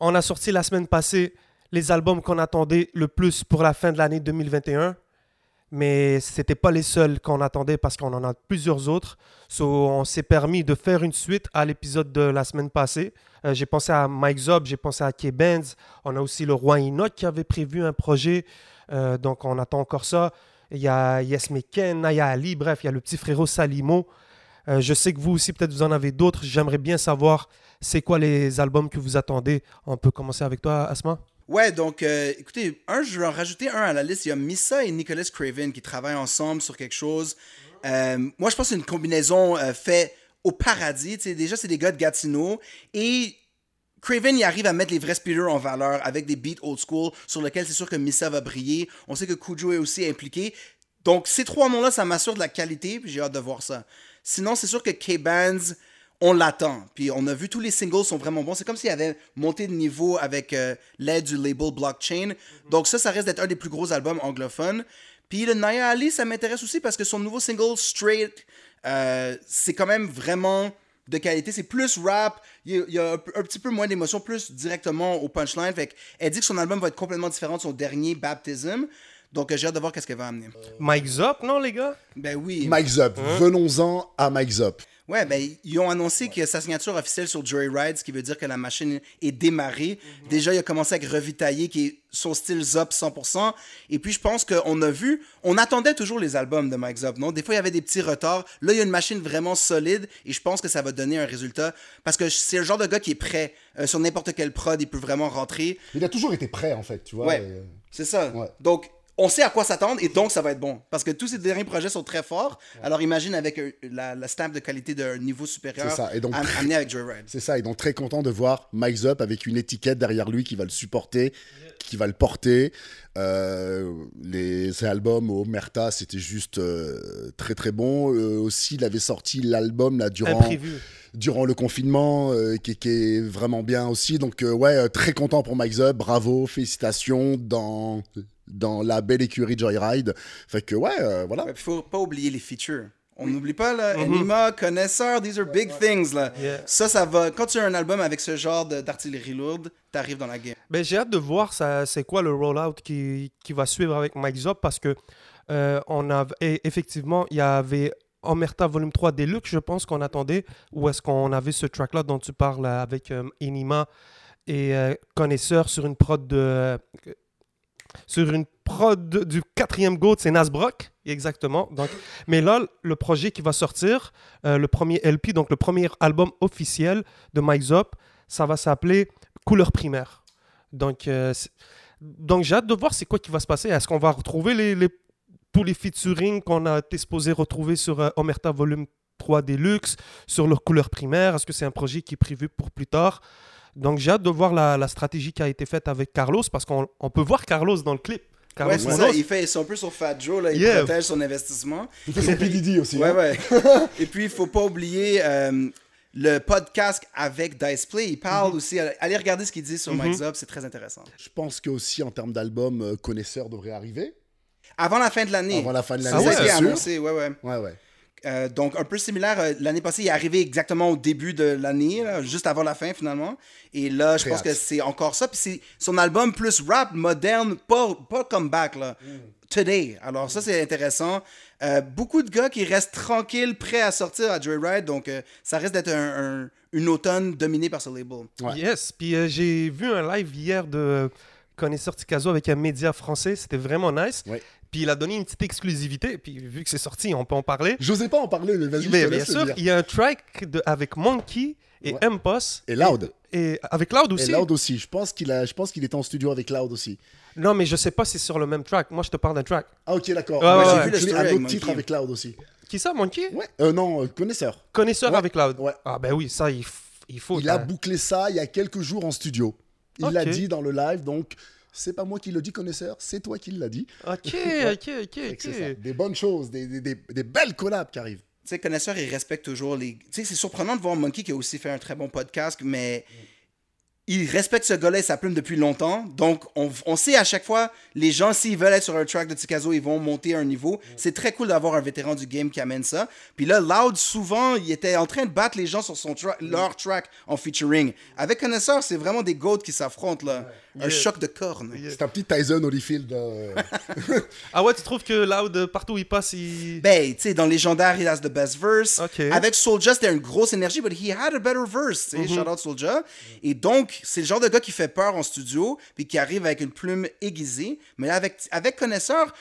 On a sorti la semaine passée les albums qu'on attendait le plus pour la fin de l'année 2021. Mais ce n'était pas les seuls qu'on attendait parce qu'on en a plusieurs autres. On s'est permis de faire une suite à l'épisode de la semaine passée. Euh, j'ai pensé à Mike Zob, j'ai pensé à K-Benz. On a aussi le Roi Enoch qui avait prévu un projet. Euh, donc, on attend encore ça. Il y a Yes Meken, Naya Ali, bref, il y a le petit frérot Salimo. Euh, je sais que vous aussi, peut-être vous en avez d'autres. J'aimerais bien savoir c'est quoi les albums que vous attendez? On peut commencer avec toi, Asma Ouais, donc, euh, écoutez, un, je vais en rajouter un à la liste. Il y a Missa et Nicholas Craven qui travaillent ensemble sur quelque chose. Euh, moi, je pense que c'est une combinaison euh, faite au paradis. Déjà, c'est des gars de Gatineau. Et Craven, il arrive à mettre les vrais speeders en valeur avec des beats old school sur lesquels c'est sûr que Missa va briller. On sait que Kujo est aussi impliqué. Donc, ces trois noms-là, ça m'assure de la qualité, puis j'ai hâte de voir ça. Sinon, c'est sûr que K-Bands, on l'attend. Puis on a vu tous les singles sont vraiment bons. C'est comme s'il avait monté de niveau avec euh, l'aide du label Blockchain. Donc ça, ça reste d'être un des plus gros albums anglophones. Puis le Naya Ali, ça m'intéresse aussi parce que son nouveau single Straight, euh, c'est quand même vraiment de qualité. C'est plus rap, il y a, un, petit peu moins d'émotion, plus directement au punchline. Fait elle dit que son album va être complètement différent de son dernier Baptism. Donc, j'ai hâte de voir qu'est-ce qu'elle va amener. Mike Zop, non, les gars? Ben oui. Mike Zop. Hein? Venons-en à Mike Zop. Ouais, ben, ils ont annoncé que sa signature officielle sur Joyride, ce qui veut dire que la machine est démarrée. Mhm. Déjà, il a commencé avec Revitailler, qui est son style Zop 100%. Et puis, je pense qu'on a vu, on attendait toujours les albums de Mike Zop, non? Des fois, il y avait des petits retards. Là, il y a une machine vraiment solide et je pense que ça va donner un résultat parce que c'est le genre de gars qui est prêt. Euh, sur n'importe quel prod, il peut vraiment rentrer. Il a toujours été prêt, en fait, tu vois. Ouais, c'est ça. Donc, on sait à quoi s'attendre et donc ça va être bon. Parce que tous ces derniers projets sont très forts. Alors imagine avec euh, la, la stamp de qualité d'un niveau supérieur ça. Et donc, amené avec Joyride. C'est ça. Et donc très content de voir Mike Up avec une étiquette derrière lui qui va le supporter, qui va le porter. Euh, les, albums au Merta, c'était juste euh, très très bon. aussi, il avait sorti l'album là durant durant le confinement, qui, qui, est vraiment bien aussi. Donc, ouais, très content pour Mike Up. Bravo, félicitations dans dans la belle écurie Joyride. Fait que ouais, euh, voilà. Il faut pas oublier les features. On n'oublie pas, là. Anima, connaisseur, these are big things, là. Ça, ça va. Quand tu as un album avec ce genre d'artillerie lourde, tu arrives dans la game. Ben, j'ai hâte de voir c'est quoi le rollout qui, qui va suivre avec Mike Zop parce que euh, on a, effectivement, il y avait Omerta Volume 3 Deluxe, je pense qu'on attendait, ou est-ce qu'on avait ce track-là dont tu parles avec euh, Enima et Connaisseur sur une prod de sur une prod du quatrième GOAT, c'est Nasbrock, exactement. Donc, mais là, le projet qui va sortir, euh, le premier LP, donc le premier album officiel de Mike ça va s'appeler Couleur primaire. Donc, euh, donc j'ai hâte de voir c'est quoi qui va se passer. Est-ce qu'on va retrouver tous les featuring qu'on a été supposé retrouver sur euh, Omerta Volume 3 Deluxe, sur leur couleur primaire? Est-ce que c'est un projet qui est prévu pour plus tard? Donc j'ai hâte de voir la, stratégie qui a été faite avec Carlos parce qu'on peut voir Carlos dans le clip. Carlos ouais, c'est ça. Il fait un peu sur Fat Joe, là, il protège son investissement. Il fait son PDD aussi. Ouais, hein. ouais. Et puis, il faut pas oublier euh, le podcast avec Diceplay. Il parle mhm. aussi. Allez regarder ce qu'il dit sur mm Up, c'est très intéressant. Je pense qu'aussi, en termes d'album, euh, Connaisseur devrait arriver. Avant la fin de l'année. Avant la fin de l'année. C'est ça qui est annoncé, ouais, ouais. Ouais, ouais. Euh, donc, un peu similaire. Euh, l'année passée, il est arrivé exactement au début de l'année, juste avant la fin, finalement. Et là, je pense que c'est encore ça. Puis c'est son album plus rap, moderne, pas, pas comeback, là. Mm. Today. Alors, ça, c'est intéressant. Euh, beaucoup de gars qui restent tranquilles, prêts à sortir à Joyride. Donc, ça risque d'être un, une automne dominée par ce label. Yes. Puis j'ai vu un live hier de Connaisseur Ticazo avec un média français. C'était vraiment nice. Ouais. Puis il a donné une petite exclusivité. Puis vu que c'est sorti, on peut en parler. J'osais pas en parler, mais vas-y. bien sûr, il y a un track de, avec Monkey et ouais. M-Post. Et Loud. Et, avec Loud aussi. Et Loud aussi. Je pense qu'il a, je pense qu'il était en studio avec Loud aussi. Non, mais je sais pas si c'est sur le même track. Moi, je te parle d'un track. Ah ok, d'accord. Ouais, J'ai vu un autre titre avec Loud aussi. Qui ça, Monkey? Ouais. Euh, non, euh, connaisseur. Connaisseur avec Loud. Ouais. Ah ben oui, ça il, il faut. Il a bouclé ça il y a quelques jours en studio. Il l'a dit dans le live, donc c'est pas moi qui le dis, connaisseur, c'est toi qui l'as dit. Ok, ok, ok, Des bonnes choses, des, des, des, belles collabs qui arrivent. Tu sais, connaisseur, il respecte toujours les. Tu sais, c'est surprenant de voir Monkey qui a aussi fait un très bon podcast, mais il respecte ce gars-là et sa plume depuis longtemps. Donc, on, on sait à chaque fois, les gens, s'ils veulent être sur un track de Tikazo, ils vont monter un niveau. C'est très cool d'avoir un vétéran du game qui amène ça. Puis là, Loud, souvent, il était en train de battre les gens sur son tra- leur track en featuring. Avec Connaisseur, c'est vraiment des goats qui s'affrontent, là. Un Yeah. choc de cornes. C'est un petit Tyson Holyfield. euh, Ah ouais, tu trouves que Loud, partout où il passe, il. Ben, tu sais, dans Légendaire, il a the best verse. Ok. Avec Soulja, c'était une grosse énergie, but he had a better verse. Sais, shout out Soulja. Et donc, c'est le genre de gars qui fait peur en studio, puis qui arrive avec une plume aiguisée. Mais là, avec, avec Connaisseur,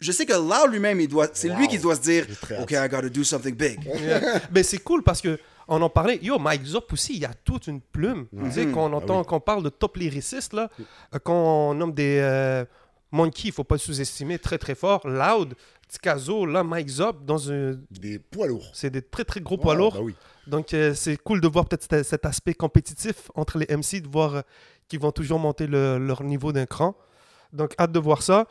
je sais que Loud lui-même, il doit, c'est lui qui doit se dire. OK, I gotta do something big. Yeah. Mais c'est cool parce que on en parlait. Yo, Mike Zop aussi, il y a toute une plume. Quand on entend, quand on parle de top lyriciste, là, euh, quand on nomme des euh, Monkey, il faut pas sous-estimer, très très fort. Loud, Tikazo, là, Mike Zop, dans un... des poids lourds. c'est des très très gros poids lourds. bah oui. Donc euh, c'est cool de voir peut-être cet, cet aspect compétitif entre les MC, de voir euh, qu'ils vont toujours monter le- leur niveau d'un cran. Donc hâte de voir ça.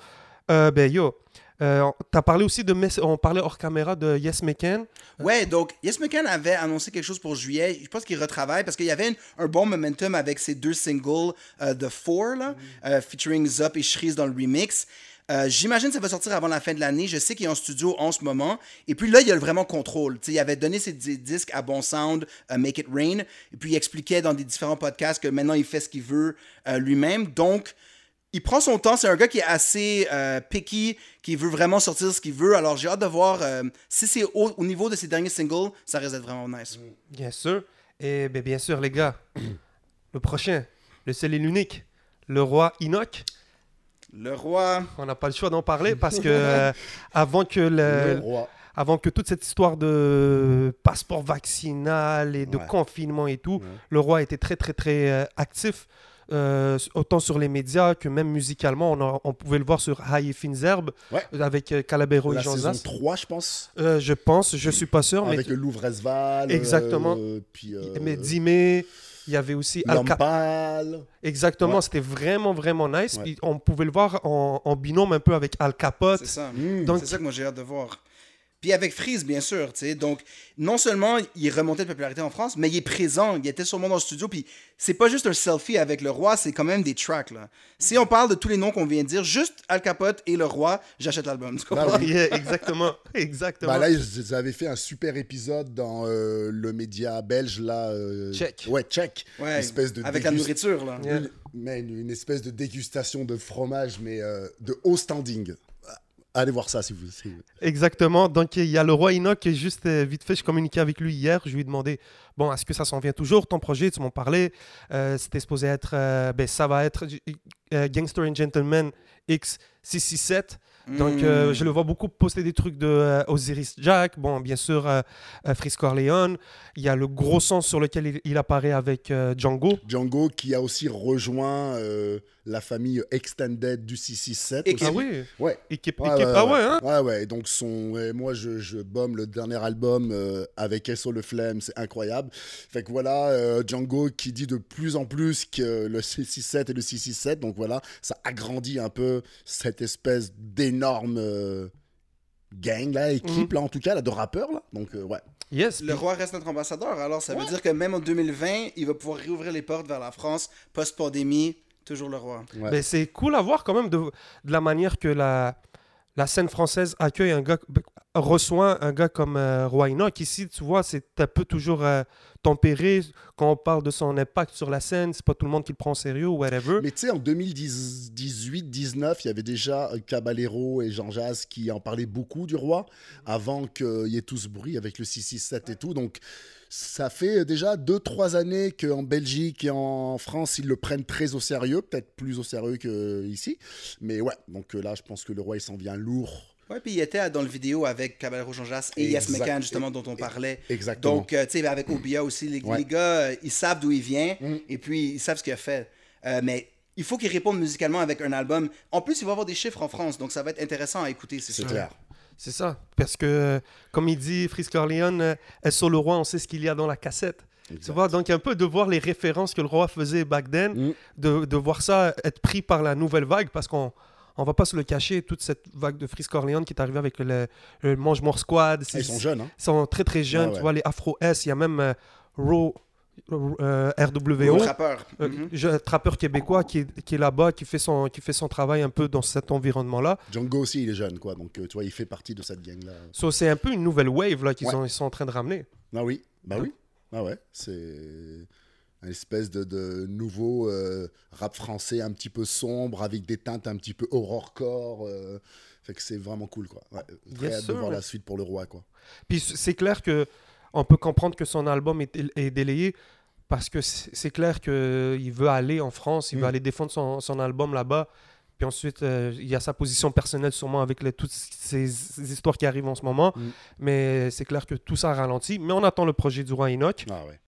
Euh, ben yo, euh, t'as parlé aussi de, on parlait hors caméra de Yes McCann. Ouais, donc Yes McCann avait annoncé quelque chose pour juillet. Je pense qu'il retravaille parce qu'il y avait une- un bon momentum avec ses deux singles euh, de Four, là, euh, featuring Zop et Shreeze dans le remix. Euh, J'imagine que ça va sortir avant la fin de l'année. Je sais qu'il est en studio en ce moment. Et puis là, il a vraiment contrôle. Il avait donné ses di- disques à Bon Sound, euh, Make It Rain. Et puis il expliquait dans des différents podcasts que maintenant il fait ce qu'il veut euh, lui-même. Donc, il prend son temps. C'est un gars qui est assez picky, qui veut vraiment sortir ce qu'il veut. Alors, j'ai hâte de voir si c'est au, au niveau de ses derniers singles, ça risque d'être vraiment nice. Bien sûr. Et ben, bien sûr, les gars, le prochain, le seul et l'unique, le roi Enoch. Le roi. On n'a pas le choix d'en parler parce que euh, avant que Le le, roi. avant que toute cette histoire de passeport vaccinal et de Ouais. confinement et tout, le roi était très très très euh, actif. euh, autant sur les médias que même musicalement, on, a- on pouvait le voir sur High et Fines Herbes Ouais. avec euh, Calabero et La Jean saison Zas. 3, je pense. Euh, je pense, je suis pas sûr, mais, Avec le Louvre-Esval. Exactement. euh, puis, euh, mais Dimé, il y avait aussi Al. Exactement, Ouais. c'était vraiment, vraiment nice. Ouais. Puis on pouvait le voir en, en binôme un peu avec Al Capote. C'est ça. Mm. Donc- C'est ça que moi j'ai hâte de voir. Puis avec Freeze, bien sûr, tu sais. Donc, non seulement il remontait de popularité en France, mais il est présent. Il était sûrement dans le studio. Puis, c'est pas juste un selfie avec le roi, c'est quand même des tracks, là. Si on parle de tous les noms qu'on vient de dire, juste Al Capote et le roi, j'achète l'album. tu comprends? Bah oui. Yeah, exactement, exactement. Bah là, ils avaient fait un super épisode dans euh, le média belge, là. euh, Tchèque. Ouais, Une espèce de avec la nourriture, là. Yeah. Une, mais une, une espèce de dégustation de fromage, mais euh, de haut standing. Allez voir ça si vous. si- Exactement. Donc, il y a le roi Enoch qui est juste euh, vite fait. Je communiquais avec lui hier. Je lui ai demandé Bon, est-ce que ça s'en vient toujours ton projet? Tu m'en parlais. Euh, C'était supposé être. euh, ben, ça va être euh, Gangster and Gentleman X667. Donc, euh, Mm. je le vois beaucoup poster des trucs de euh, Osiris Jack. Bon, bien sûr, euh, Frisco Orleans. Il y a le gros sens sur lequel il, il apparaît avec euh, Django. Django qui a aussi rejoint euh, la famille Extended du 667. Et aussi. Ah oui Ouais. Équipe, Ouais, équipe. ouais, ah ouais. ouais, hein Ouais, ouais. Donc, son, ouais, moi, je, je bombe le dernier album euh, avec SO Le Flemme, c'est incroyable. Fait que voilà, euh, Django qui dit de plus en plus que le 667 et le 667. Donc voilà, ça agrandit un peu cette espèce d'énorme euh, gang, là, équipe, Mhm. là, en tout cas, là, de rappeurs, là. Donc, euh, ouais. Yes. Le roi reste notre ambassadeur. Alors, ça veut dire que même en 2020, il va pouvoir réouvrir les portes vers la France, post-pandémie, toujours le roi. Ouais. Mais c'est cool à voir quand même de, de la manière que la, la scène française accueille un gars, reçoit un gars comme euh, Roy Enoch. Ici, tu vois, c'est un peu toujours euh, tempéré. Quand on parle de son impact sur la scène, c'est pas tout le monde qui le prend au sérieux ou whatever. Mais tu sais, en 2018-19, il y avait déjà euh, Caballero et Jean Jazz qui en parlaient beaucoup du roi, avant qu'il y ait tout ce bruit avec le 667 et tout. Donc, ça fait déjà 2-3 années qu'en Belgique et en France, ils le prennent très au sérieux, peut-être plus au sérieux qu'ici. Mais ouais, donc euh, là, je pense que le roi, il s'en vient lourd. Ouais, puis il était dans le vidéo avec Caballero Jean Jas et Yes. McCann, justement, dont on parlait. Exactement. Donc, euh, tu sais, avec Obia aussi, les, Ouais. les gars, euh, ils savent d'où il vient Mm. et puis ils savent ce qu'il a fait. Euh, mais il faut qu'il réponde musicalement avec un album. En plus, il va avoir des chiffres en France, donc ça va être intéressant à écouter, c'est clair. C'est ça. Parce que, comme il dit euh, elle sur le roi, on sait ce qu'il y a dans la cassette. Tu vois, donc un peu de voir les références que le roi faisait back then, Mm. de, de voir ça être pris par la nouvelle vague, parce qu'on on va pas se le cacher, toute cette vague de Frisco Orleans qui est arrivée avec le, le Mange More Squad. Ah, Ils sont jeunes, hein Ils sont très très jeunes, Ouais, tu vois, les Afro S, il y a même euh, Raw, euh, RWO, Le rappeur. euh, Mhm. je- trappeur québécois qui est, qui est là-bas, qui fait, son, qui fait son travail un peu dans cet environnement-là. Django aussi, il est jeune, quoi. Donc, euh, tu vois, il fait partie de cette gang-là. So, c'est un peu une nouvelle wave là, qu'ils Ouais. sont, en train de ramener. Ah oui, bah oui. Ah ouais, c'est une espèce de, de nouveau euh, rap français un petit peu sombre, avec des teintes un petit peu horrorcore. euh, fait que c'est vraiment cool, quoi. Ouais, très Yes, hâte de voir la suite pour le roi, quoi. Puis c'est clair que on peut comprendre que son album est, est délayé parce que c'est clair qu'il veut aller en France, il veut Mm. aller défendre son, son album là-bas. Puis ensuite, euh, il y a sa position personnelle sûrement avec les- toutes ces, ces histoires qui arrivent en ce moment. Mm. Mais c'est clair que tout ça ralentit. Mais on attend le projet du roi Enoch. Ah ouais.